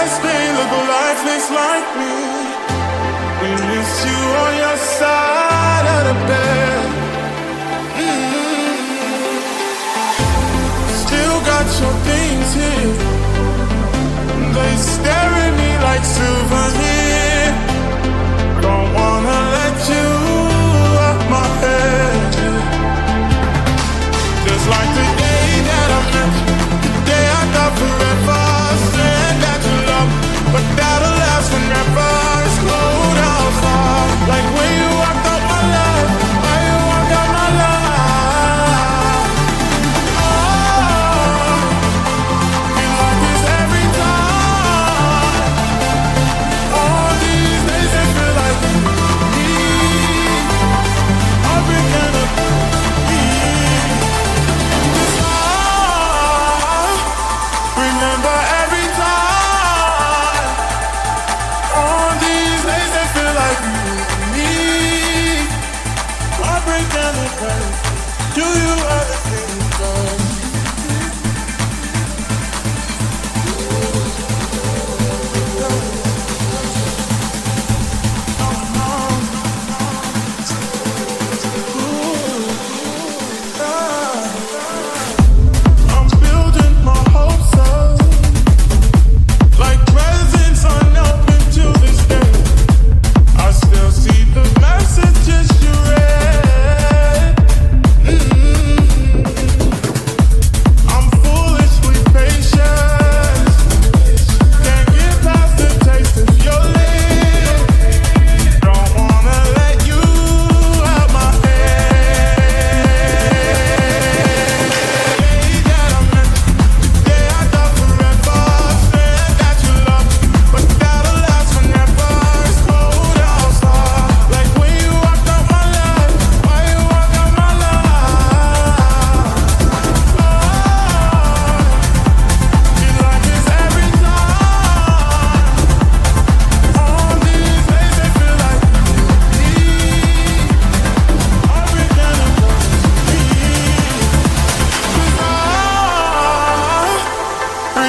last day, look alive, like me.